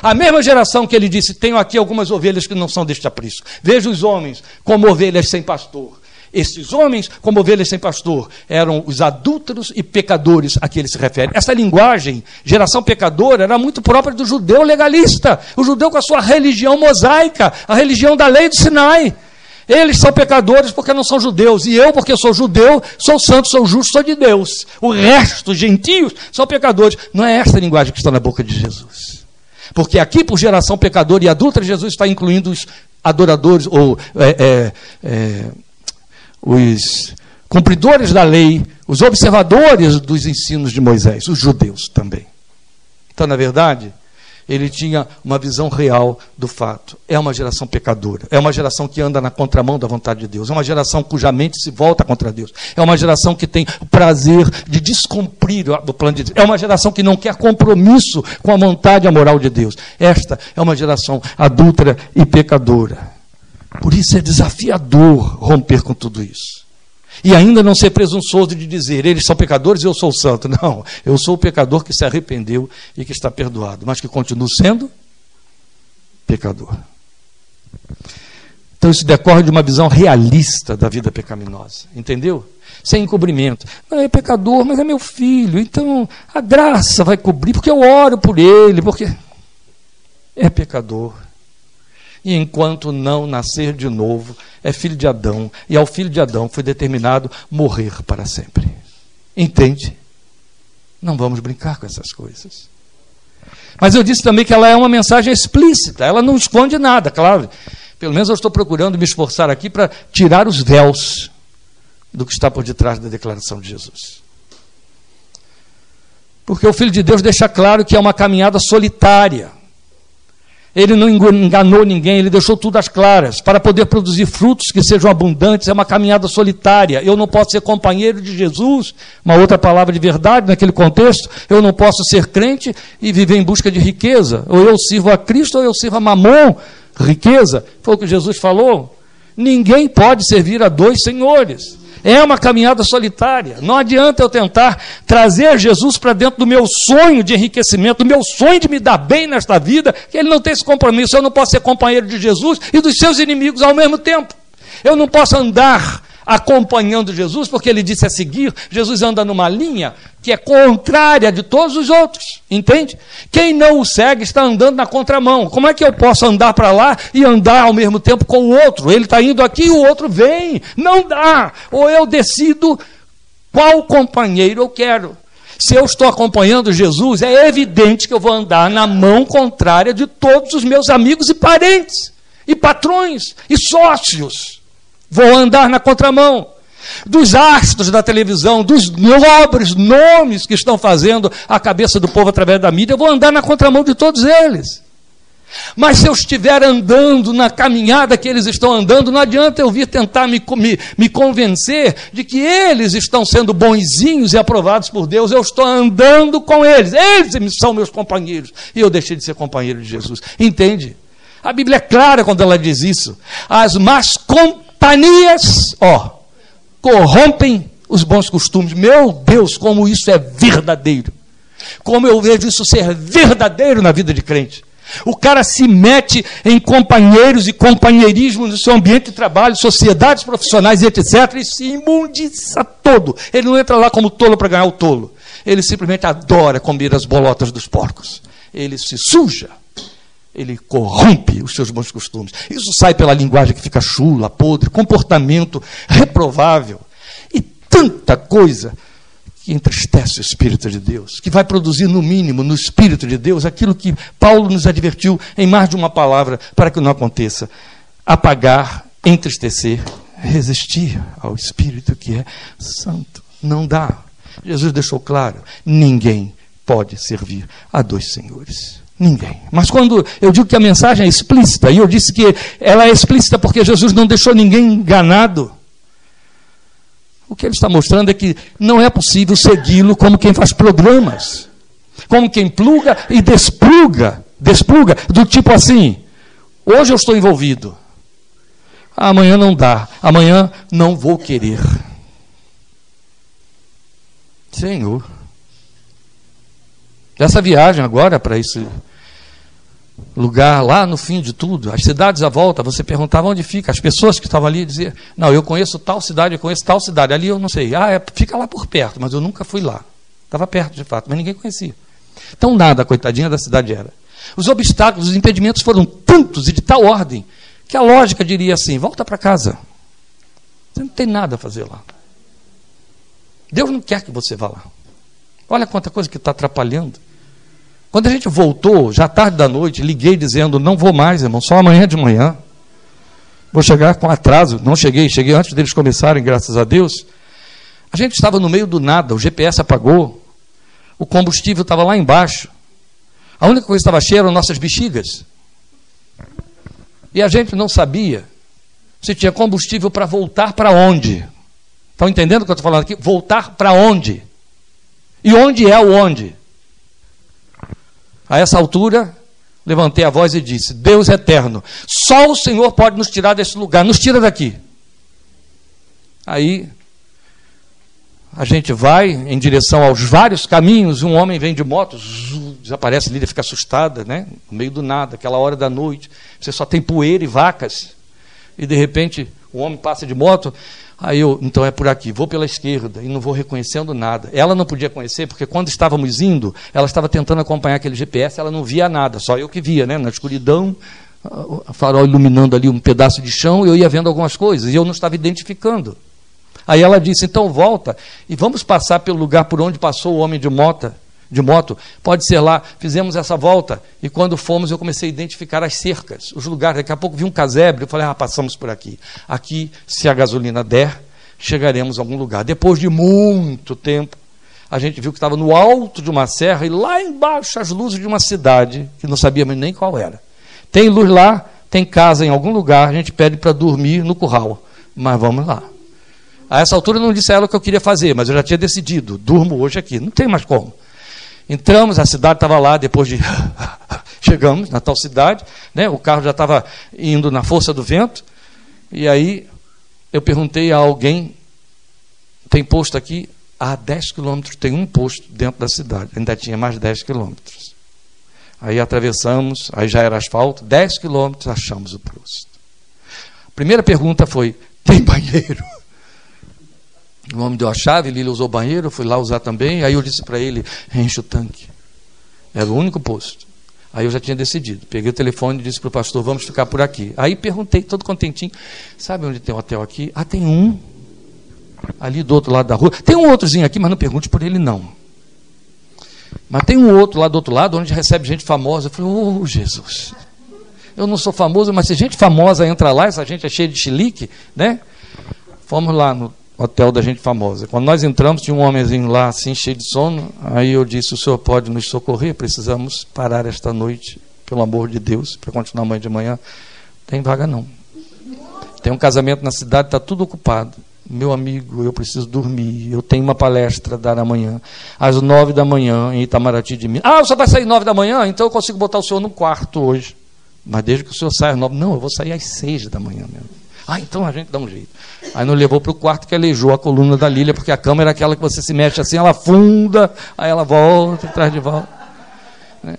A: A mesma geração que ele disse: Tenho aqui algumas ovelhas que não são deste aprisco. Veja os homens como ovelhas sem pastor. Esses homens, como ovelhas sem pastor, eram os adúlteros e pecadores a que ele se refere. Essa linguagem, geração pecadora, era muito própria do judeu legalista, o judeu com a sua religião mosaica, a religião da lei do Sinai. Eles são pecadores porque não são judeus, e eu, porque sou judeu, sou santo, sou justo, sou de Deus. O resto, gentios, são pecadores. Não é esta linguagem que está na boca de Jesus. Porque aqui, por geração pecadora e adulta, Jesus está incluindo os adoradores ou é, é, é, os cumpridores da lei, os observadores dos ensinos de Moisés, os judeus também. Então, na verdade, ele tinha uma visão real do fato. É uma geração pecadora, é uma geração que anda na contramão da vontade de Deus, é uma geração cuja mente se volta contra Deus, é uma geração que tem o prazer de descumprir o plano de Deus, é uma geração que não quer compromisso com a vontade e a moral de Deus. Esta é uma geração adúltera e pecadora. Por isso é desafiador romper com tudo isso. E ainda não ser presunçoso de dizer, eles são pecadores e eu sou santo. Não, eu sou o pecador que se arrependeu e que está perdoado, mas que continuo sendo pecador. Então isso decorre de uma visão realista da vida pecaminosa, entendeu? Sem encobrimento. Não, é pecador, mas é meu filho, então a graça vai cobrir, porque eu oro por ele, porque é pecador e enquanto não nascer de novo, é filho de Adão, e ao filho de Adão foi determinado morrer para sempre. Entende? Não vamos brincar com essas coisas. Mas eu disse também que ela é uma mensagem explícita, ela não esconde nada, claro. Pelo menos eu estou procurando me esforçar aqui para tirar os véus do que está por detrás da declaração de Jesus. Porque o Filho de Deus deixa claro que é uma caminhada solitária. Ele não enganou ninguém, ele deixou tudo às claras. Para poder produzir frutos que sejam abundantes, é uma caminhada solitária. Eu não posso ser companheiro de Jesus, uma outra palavra de verdade naquele contexto. Eu não posso ser crente e viver em busca de riqueza. Ou eu sirvo a Cristo ou eu sirvo a Mamon, riqueza. Foi o que Jesus falou. Ninguém pode servir a dois senhores. É uma caminhada solitária. Não adianta eu tentar trazer Jesus para dentro do meu sonho de enriquecimento, do meu sonho de me dar bem nesta vida, que ele não tem esse compromisso. Eu não posso ser companheiro de Jesus e dos seus inimigos ao mesmo tempo. Eu não posso andar acompanhando Jesus, porque ele disse a seguir, Jesus anda numa linha que é contrária de todos os outros, entende? Quem não o segue está andando na contramão. Como é que eu posso andar para lá e andar ao mesmo tempo com o outro? Ele está indo aqui e o outro vem. Não dá. Ou eu decido qual companheiro eu quero. Se eu estou acompanhando Jesus, é evidente que eu vou andar na mão contrária de todos os meus amigos e parentes, e patrões, e sócios. Vou andar na contramão dos astros da televisão, dos nobres nomes que estão fazendo a cabeça do povo através da mídia, eu vou andar na contramão de todos eles. Mas se eu estiver andando na caminhada que eles estão andando, não adianta eu vir tentar me, me, me convencer de que eles estão sendo bonzinhos e aprovados por Deus. Eu estou andando com eles, eles são meus companheiros. E eu deixei de ser companheiro de Jesus. Entende? A Bíblia é clara quando ela diz isso. As más companhias, ó, corrompem os bons costumes. Meu Deus, como isso é verdadeiro. Como eu vejo isso ser verdadeiro na vida de crente. O cara se mete em companheiros e companheirismo no seu ambiente de trabalho, sociedades profissionais etc. E se imundiça todo. Ele não entra lá como tolo para ganhar o tolo. Ele simplesmente adora comer as bolotas dos porcos. Ele se suja. Ele corrompe os seus bons costumes. Isso sai pela linguagem que fica chula, podre, comportamento reprovável. E tanta coisa que entristece o Espírito de Deus, que vai produzir, no mínimo, no Espírito de Deus, aquilo que Paulo nos advertiu em mais de uma palavra para que não aconteça: apagar, entristecer, resistir ao Espírito que é santo. Não dá. Jesus deixou claro: ninguém pode servir a dois senhores. Ninguém. Mas quando eu digo que a mensagem é explícita, e eu disse que ela é explícita porque Jesus não deixou ninguém enganado. O que ele está mostrando é que não é possível segui-lo como quem faz programas, como quem pluga e despluga, despluga, do tipo assim: hoje eu estou envolvido, amanhã não dá, amanhã não vou querer. Senhor, essa viagem agora para esse lugar lá no fim de tudo, as cidades à volta, você perguntava onde fica, as pessoas que estavam ali diziam, não, eu conheço tal cidade, eu conheço tal cidade, ali eu não sei, ah, é, fica lá por perto, mas eu nunca fui lá. Estava perto de fato, mas ninguém conhecia. Então nada, coitadinha da cidade era. Os obstáculos, os impedimentos foram tantos e de tal ordem, que a lógica diria assim, volta para casa. Você não tem nada a fazer lá. Deus não quer que você vá lá. Olha quanta coisa que está atrapalhando. Quando a gente voltou, já tarde da noite, liguei dizendo: Não vou mais, irmão, só amanhã de manhã. Vou chegar com atraso. Não cheguei, cheguei antes deles começarem, graças a Deus. A gente estava no meio do nada, o GPS apagou, o combustível estava lá embaixo. A única coisa que estava cheia eram nossas bexigas. E a gente não sabia se tinha combustível para voltar para onde. Estão entendendo o que eu estou falando aqui? Voltar para onde? E onde é o onde? A essa altura, levantei a voz e disse: Deus eterno, só o Senhor pode nos tirar desse lugar, nos tira daqui. Aí a gente vai em direção aos vários caminhos, um homem vem de moto, desaparece, a Lídia fica assustada, né? No meio do nada, aquela hora da noite, você só tem poeira e vacas, e de repente o homem passa de moto, Aí eu, então é por aqui, vou pela esquerda e não vou reconhecendo nada. Ela não podia conhecer, porque quando estávamos indo, ela estava tentando acompanhar aquele GPS, ela não via nada, só eu que via, né? Na escuridão, a farol iluminando ali um pedaço de chão, eu ia vendo algumas coisas, e eu não estava identificando. Aí ela disse: então volta e vamos passar pelo lugar por onde passou o homem de moto de moto, pode ser lá. Fizemos essa volta e quando fomos eu comecei a identificar as cercas, os lugares. Daqui a pouco vi um casebre, eu falei, ah, passamos por aqui. Aqui, se a gasolina der, chegaremos a algum lugar. Depois de muito tempo, a gente viu que estava no alto de uma serra e lá embaixo as luzes de uma cidade que não sabíamos nem qual era. Tem luz lá, tem casa em algum lugar, a gente pede para dormir no curral. Mas vamos lá. A essa altura eu não disse a ela o que eu queria fazer, mas eu já tinha decidido, durmo hoje aqui, não tem mais como. Entramos, a cidade estava lá, depois de. Chegamos na tal cidade, né? o carro já estava indo na força do vento, e aí eu perguntei a alguém: tem posto aqui? A 10 quilômetros tem um posto dentro da cidade, ainda tinha mais 10 quilômetros. Aí atravessamos, aí já era asfalto, 10 quilômetros achamos o posto. A primeira pergunta foi: tem banheiro? O homem deu a chave, ele usou o banheiro, fui lá usar também. Aí eu disse para ele: enche o tanque. Era o único posto. Aí eu já tinha decidido. Peguei o telefone e disse para o pastor: vamos ficar por aqui. Aí perguntei, todo contentinho: sabe onde tem um hotel aqui? Ah, tem um. Ali do outro lado da rua. Tem um outrozinho aqui, mas não pergunte por ele, não. Mas tem um outro lá do outro lado, onde recebe gente famosa. Eu falei: oh, Jesus. Eu não sou famoso, mas se gente famosa entra lá, essa gente é cheia de chilique, né? Fomos lá no hotel da gente famosa. Quando nós entramos, tinha um homenzinho lá, assim, cheio de sono. Aí eu disse: O senhor pode nos socorrer? Precisamos parar esta noite, pelo amor de Deus, para continuar amanhã de manhã. Tem vaga não. Tem um casamento na cidade, está tudo ocupado. Meu amigo, eu preciso dormir. Eu tenho uma palestra a dar amanhã, às nove da manhã, em Itamaraty de Minas. Ah, o senhor vai sair nove da manhã? Então eu consigo botar o senhor no quarto hoje. Mas desde que o senhor saia às nove. Não, eu vou sair às seis da manhã mesmo. Ah, então a gente dá um jeito. Aí nos levou para o quarto que aleijou a coluna da Lília, porque a cama era aquela que você se mexe assim, ela funda, aí ela volta, traz de volta. Né?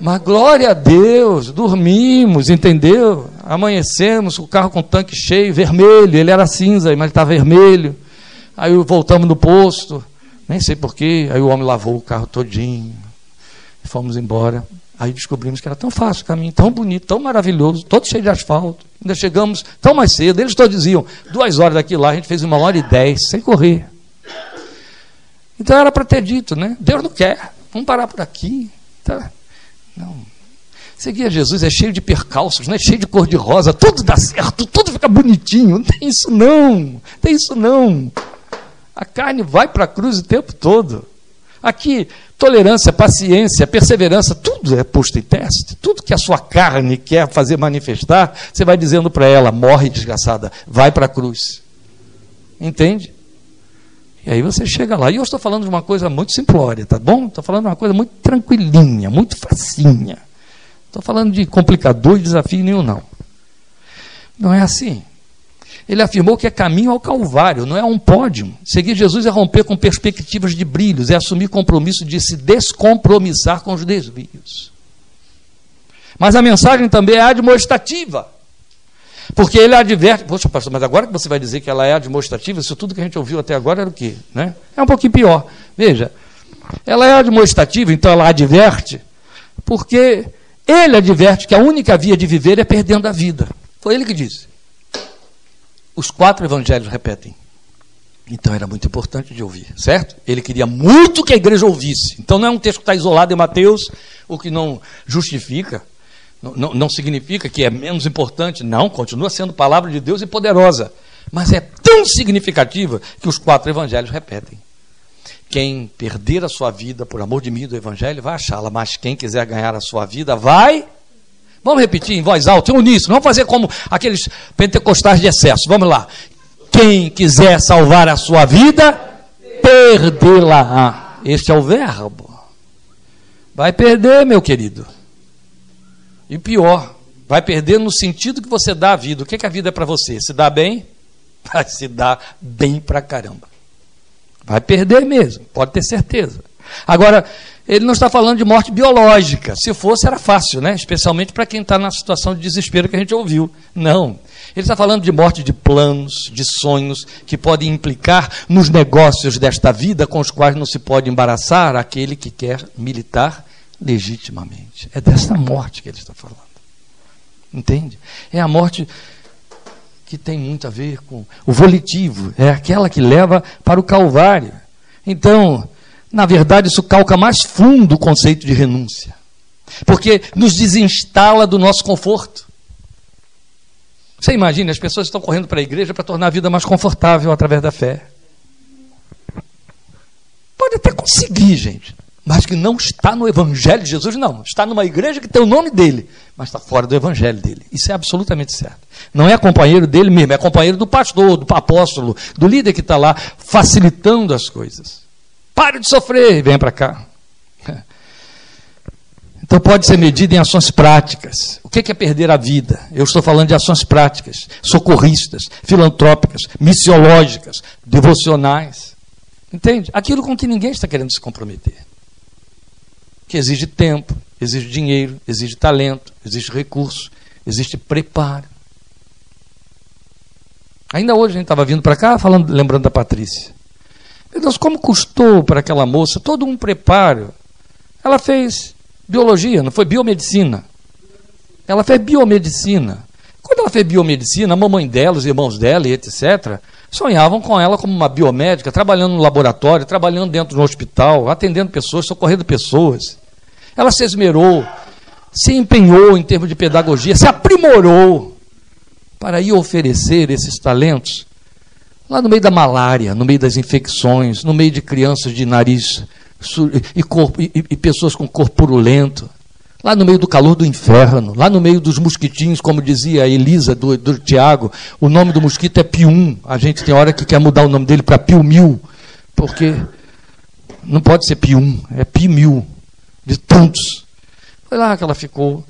A: Mas glória a Deus, dormimos, entendeu? Amanhecemos, o carro com o tanque cheio, vermelho, ele era cinza, mas ele estava vermelho. Aí voltamos no posto, nem sei porquê, aí o homem lavou o carro todinho, fomos embora. Aí descobrimos que era tão fácil o caminho, tão bonito, tão maravilhoso, todo cheio de asfalto. Ainda chegamos tão mais cedo. Eles todos diziam, duas horas daqui lá, a gente fez uma hora e dez, sem correr. Então era para ter dito, né? Deus não quer, vamos parar por aqui. Tá? Não. Seguir a Jesus é cheio de percalços, né? cheio de cor de rosa, tudo dá certo, tudo fica bonitinho. Não tem isso não, tem isso não. A carne vai para a cruz o tempo todo. Aqui, tolerância, paciência, perseverança, tudo é posto em teste. Tudo que a sua carne quer fazer manifestar, você vai dizendo para ela: morre, desgraçada, vai para a cruz. Entende? E aí você chega lá. E eu estou falando de uma coisa muito simplória, tá bom? Estou falando de uma coisa muito tranquilinha, muito facinha. Estou falando de complicador e desafio nenhum, não. Não é assim. Ele afirmou que é caminho ao Calvário, não é um pódio. Seguir Jesus é romper com perspectivas de brilhos, é assumir compromisso de se descompromissar com os desvios. Mas a mensagem também é admoestativa. Porque ele adverte. Poxa, pastor, mas agora que você vai dizer que ela é admoestativa, isso tudo que a gente ouviu até agora era o quê? Né? É um pouquinho pior. Veja, ela é admoestativa, então ela adverte, porque ele adverte que a única via de viver é perdendo a vida. Foi ele que disse. Os quatro evangelhos repetem. Então era muito importante de ouvir, certo? Ele queria muito que a igreja ouvisse. Então não é um texto que está isolado em Mateus, o que não justifica, não, não, significa que é menos importante. Não, continua sendo palavra de Deus e poderosa. Mas é tão significativa que os quatro evangelhos repetem. Quem perder a sua vida por amor de mim do evangelho vai achá-la, mas quem quiser ganhar a sua vida vai Vamos repetir em voz alta, em uníssono. Vamos fazer como aqueles pentecostais de excesso. Vamos lá. Quem quiser salvar a sua vida, perdê-la. Este é o verbo. Vai perder, meu querido. E pior, vai perder no sentido que você dá a vida. O que, que a vida é para você? Se dá bem? Vai se dar bem para caramba. Vai perder mesmo, pode ter certeza. Agora, ele não está falando de morte biológica. Se fosse, era fácil, né? especialmente para quem está na situação de desespero que a gente ouviu. Não. Ele está falando de morte de planos, de sonhos, que podem implicar nos negócios desta vida com os quais não se pode embaraçar aquele que quer militar legitimamente. É dessa morte que ele está falando. Entende? É a morte que tem muito a ver com o volitivo, é aquela que leva para o Calvário. Então, na verdade, isso calca mais fundo o conceito de renúncia. Porque nos desinstala do nosso conforto. Você imagina, as pessoas estão correndo para a igreja para tornar a vida mais confortável através da fé. Pode até conseguir, gente, mas que não está no Evangelho de Jesus, não. Está numa igreja que tem o nome dele, mas está fora do Evangelho dele. Isso é absolutamente certo. Não é companheiro dele mesmo, é companheiro do pastor, do apóstolo, do líder que está lá facilitando as coisas. Pare de sofrer e venha para cá. Então pode ser medido em ações práticas. O que é perder a vida? Eu estou falando de ações práticas, socorristas, filantrópicas, missiológicas, devocionais. Entende? Aquilo com que ninguém está querendo se comprometer. Que exige tempo, exige dinheiro, exige talento, exige recurso, exige preparo. Ainda hoje a gente estava vindo para cá falando, lembrando da Patrícia. Meu Deus, como custou para aquela moça todo um preparo. Ela fez biologia, não foi biomedicina. Ela fez biomedicina. Quando ela fez biomedicina, a mamãe dela, os irmãos dela e etc., sonhavam com ela como uma biomédica, trabalhando no laboratório, trabalhando dentro do hospital, atendendo pessoas, socorrendo pessoas. Ela se esmerou, se empenhou em termos de pedagogia, se aprimorou para ir oferecer esses talentos lá no meio da malária, no meio das infecções, no meio de crianças de nariz e, corpo, e, e pessoas com corpo purulento, lá no meio do calor do inferno, lá no meio dos mosquitinhos, como dizia a Elisa do, do Tiago, o nome do mosquito é Pium. A gente tem hora que quer mudar o nome dele para Piu Mil, porque não pode ser Pium, é Pi Mil, de tantos. Foi lá que ela ficou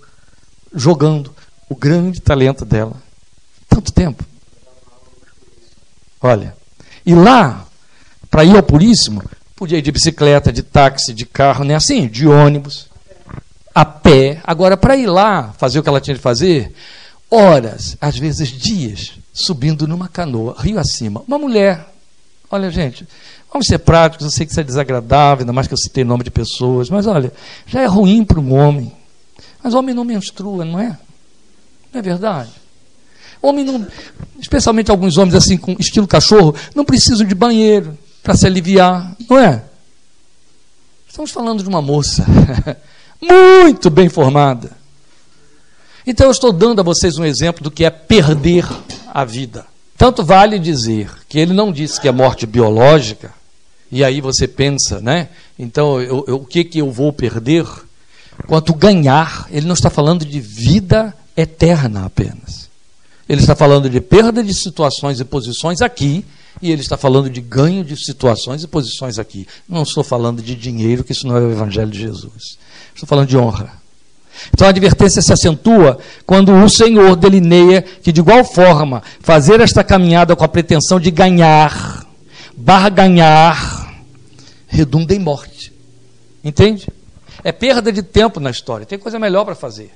A: jogando o grande talento dela. Tanto tempo. Olha, e lá, para ir ao Puríssimo, podia ir de bicicleta, de táxi, de carro, nem assim, de ônibus, a pé. Agora, para ir lá fazer o que ela tinha de fazer, horas, às vezes dias, subindo numa canoa, rio acima. Uma mulher, olha, gente, Vamos ser práticos, eu sei que isso é desagradável, ainda mais que eu citei nome de pessoas, mas olha, já é ruim para um homem. Mas homem não menstrua, não é? Não é verdade? Homem não, especialmente alguns homens assim com estilo cachorro, não precisam de banheiro para se aliviar, não é? Estamos falando de uma moça muito bem formada. Então eu estou dando a vocês um exemplo do que é perder a vida. Tanto vale dizer que ele não disse que é morte biológica, e aí você pensa, né? Então, eu, eu, o que, que eu vou perder? Quanto ganhar, ele não está falando de vida eterna apenas. Ele está falando de perda de situações e posições aqui, e ele está falando de ganho de situações e posições aqui. Não estou falando de dinheiro, que isso não é o Evangelho de Jesus. Estou falando de honra. Então a advertência se acentua quando o Senhor delineia que, de igual forma, fazer esta caminhada com a pretensão de ganhar, barganhar, redunda em morte. Entende? É perda de tempo na história. Tem coisa melhor para fazer.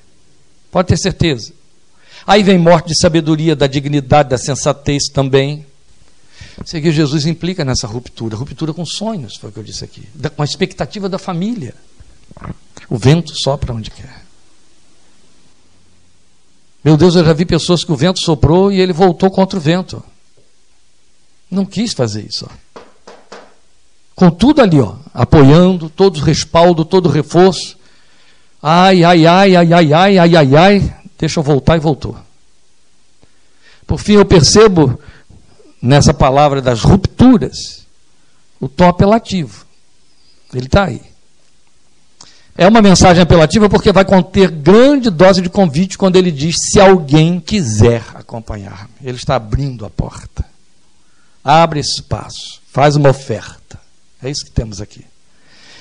A: Pode ter certeza. Aí vem morte de sabedoria, da dignidade, da sensatez também. Seguir Jesus implica nessa ruptura. Ruptura com sonhos, foi o que eu disse aqui. com a expectativa da família. O vento sopra onde quer. Meu Deus, eu já vi pessoas que o vento soprou e ele voltou contra o vento. Não quis fazer isso. Com tudo ali, ó, apoiando, todo respaldo, todo reforço. Ai, ai, ai, ai, ai, ai, ai, ai, ai, deixa eu voltar e voltou. Por fim, eu percebo nessa palavra das rupturas o tom apelativo. Ele está aí. É uma mensagem apelativa porque vai conter grande dose de convite quando ele diz: se alguém quiser acompanhar-me. Ele está abrindo a porta. Abre espaço, faz uma oferta. É isso que temos aqui.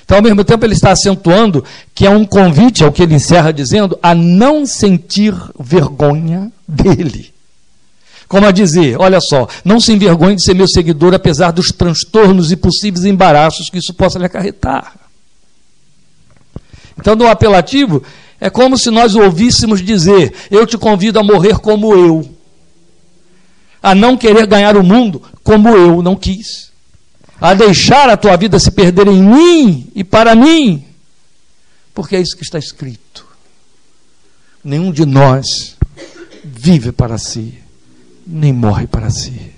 A: Então, ao mesmo tempo, ele está acentuando que é um convite, é o que ele encerra dizendo, a não sentir vergonha dele. Como a dizer, olha só, não se envergonhe de ser meu seguidor, apesar dos transtornos e possíveis embaraços que isso possa lhe acarretar. Então, no apelativo, é como se nós ouvíssemos dizer: Eu te convido a morrer como eu, a não querer ganhar o mundo como eu não quis a deixar a tua vida se perder em mim e para mim, porque é isso que está escrito. Nenhum de nós vive para si, nem morre para si.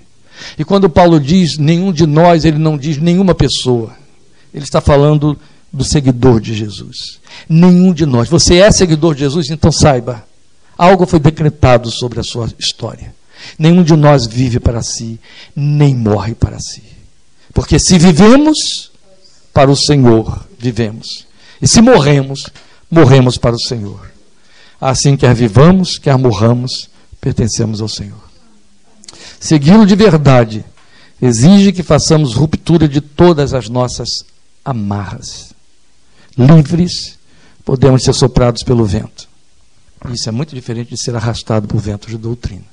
A: E quando Paulo diz nenhum de nós, ele não diz nenhuma pessoa. Ele está falando do seguidor de Jesus. Nenhum de nós. Você é seguidor de Jesus, então saiba, algo foi decretado sobre a sua história. Nenhum de nós vive para si, nem morre para si. Porque se vivemos, para o Senhor vivemos. E se morremos, morremos para o Senhor. Assim, quer vivamos, quer morramos, pertencemos ao Senhor. Segui-lo de verdade exige que façamos ruptura de todas as nossas amarras. Livres, podemos ser soprados pelo vento. Isso é muito diferente de ser arrastado por ventos de doutrina.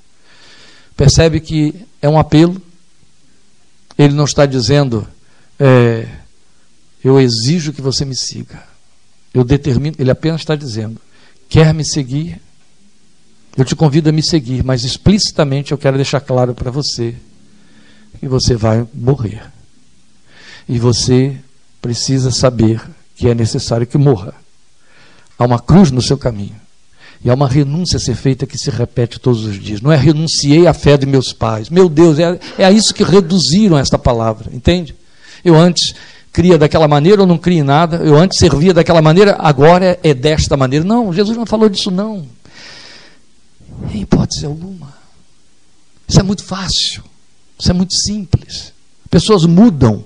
A: Percebe que é um apelo ele não está dizendo, é, eu exijo que você me siga. Eu determino, ele apenas está dizendo, quer me seguir? Eu te convido a me seguir, mas explicitamente eu quero deixar claro para você que você vai morrer. E você precisa saber que é necessário que morra. Há uma cruz no seu caminho. E há uma renúncia a ser feita que se repete todos os dias. Não é renunciei à fé de meus pais. Meu Deus, é, é a isso que reduziram esta palavra, entende? Eu antes cria daquela maneira ou não cria em nada. Eu antes servia daquela maneira, agora é desta maneira. Não, Jesus não falou disso, não. Em hipótese alguma. Isso é muito fácil. Isso é muito simples. Pessoas mudam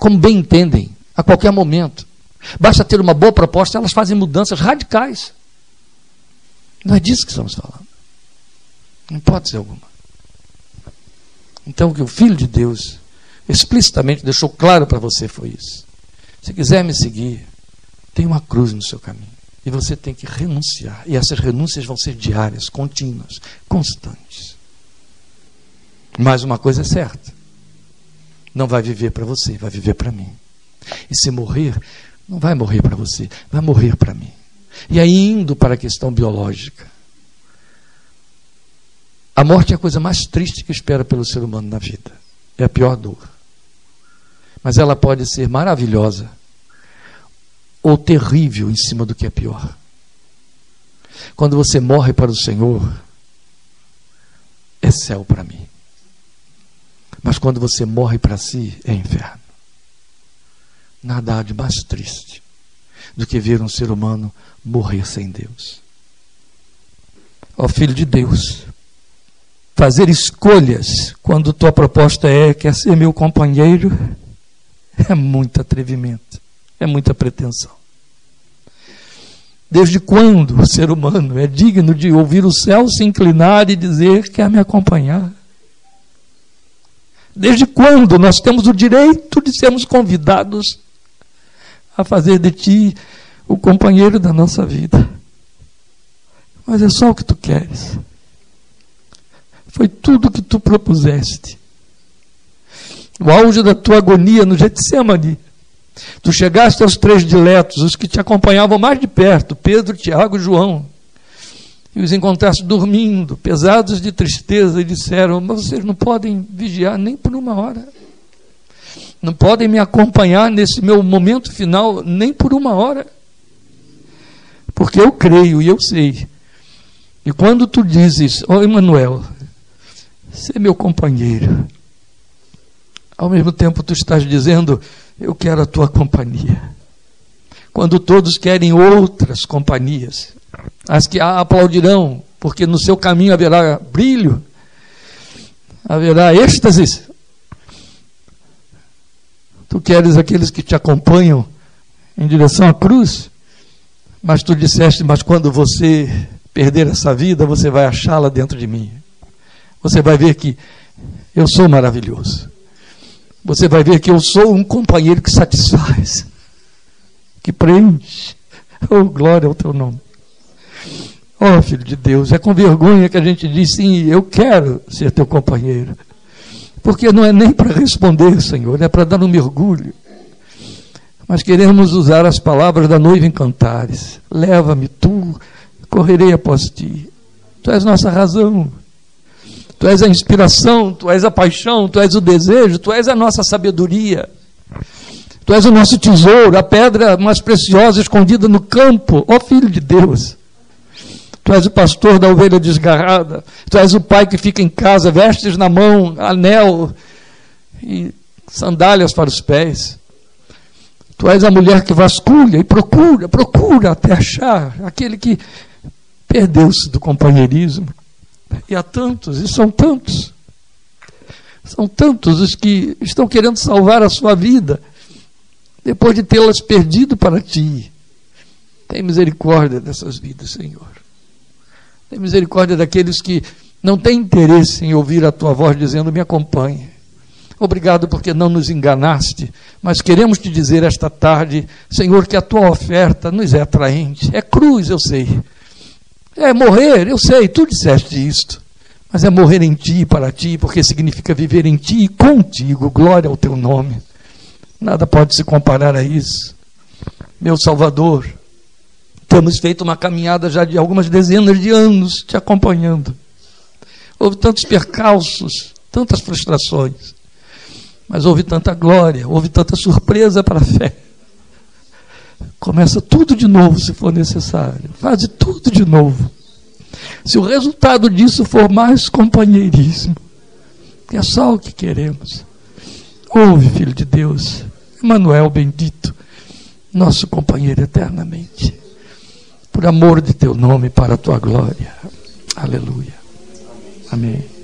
A: como bem entendem, a qualquer momento. Basta ter uma boa proposta, elas fazem mudanças radicais. Não é disso que estamos falando. Não pode ser alguma. Então, o que o Filho de Deus explicitamente deixou claro para você foi isso. Se quiser me seguir, tem uma cruz no seu caminho. E você tem que renunciar. E essas renúncias vão ser diárias, contínuas, constantes. Mas uma coisa é certa: não vai viver para você, vai viver para mim. E se morrer, não vai morrer para você, vai morrer para mim. E aí, indo para a questão biológica, a morte é a coisa mais triste que espera pelo ser humano na vida. É a pior dor. Mas ela pode ser maravilhosa ou terrível em cima do que é pior. Quando você morre para o Senhor, é céu para mim. Mas quando você morre para si, é inferno. Nada há de mais triste do que ver um ser humano morrer sem Deus. Ó Filho de Deus, fazer escolhas quando tua proposta é quer ser meu companheiro é muito atrevimento, é muita pretensão. Desde quando o ser humano é digno de ouvir o céu se inclinar e dizer quer me acompanhar? Desde quando nós temos o direito de sermos convidados a fazer de ti o companheiro da nossa vida? Mas é só o que tu queres. Foi tudo o que tu propuseste. O auge da tua agonia no Getsemane. Tu chegaste aos três diletos, os que te acompanhavam mais de perto, Pedro, Tiago e João e os encontraste dormindo, pesados de tristeza, e disseram: Mas vocês não podem vigiar nem por uma hora. Não podem me acompanhar nesse meu momento final nem por uma hora. Porque eu creio e eu sei. E quando tu dizes, ó oh, Emanuel, você meu companheiro, ao mesmo tempo tu estás dizendo, eu quero a tua companhia. Quando todos querem outras companhias, as que a aplaudirão, porque no seu caminho haverá brilho, haverá êxtase. Tu queres aqueles que te acompanham em direção à cruz, mas tu disseste: Mas quando você perder essa vida, você vai achá-la dentro de mim. Você vai ver que eu sou maravilhoso. Você vai ver que eu sou um companheiro que satisfaz, que preenche. Oh, glória ao teu nome. Oh, filho de Deus, é com vergonha que a gente diz sim, eu quero ser teu companheiro. Porque não é nem para responder, Senhor, é para dar um mergulho. Mas queremos usar as palavras da noiva em cantares. Leva-me tu, correrei após ti. Tu és nossa razão. Tu és a inspiração, tu és a paixão, tu és o desejo, tu és a nossa sabedoria. Tu és o nosso tesouro, a pedra mais preciosa escondida no campo, ó Filho de Deus. Tu és o pastor da ovelha desgarrada. Tu és o pai que fica em casa, vestes na mão, anel e sandálias para os pés. Tu és a mulher que vasculha e procura, procura até achar aquele que perdeu-se do companheirismo. E há tantos, e são tantos. São tantos os que estão querendo salvar a sua vida depois de tê-las perdido para ti. Tem misericórdia dessas vidas, Senhor. Tem misericórdia daqueles que não têm interesse em ouvir a tua voz dizendo: Me acompanhe. Obrigado porque não nos enganaste, mas queremos te dizer esta tarde, Senhor, que a tua oferta nos é atraente. É cruz, eu sei. É morrer, eu sei, tu disseste isto. Mas é morrer em ti, para ti, porque significa viver em ti e contigo. Glória ao teu nome. Nada pode se comparar a isso. Meu Salvador, Temos feito uma caminhada já de algumas dezenas de anos te acompanhando. Houve tantos percalços, tantas frustrações, mas houve tanta glória, houve tanta surpresa para a fé. Começa tudo de novo se for necessário. Faz tudo de novo. Se o resultado disso for mais companheirismo, que é só o que queremos. Ouve, filho de Deus, Emanuel bendito, nosso companheiro eternamente. Por amor de teu nome, para a tua glória. Aleluia. Amém.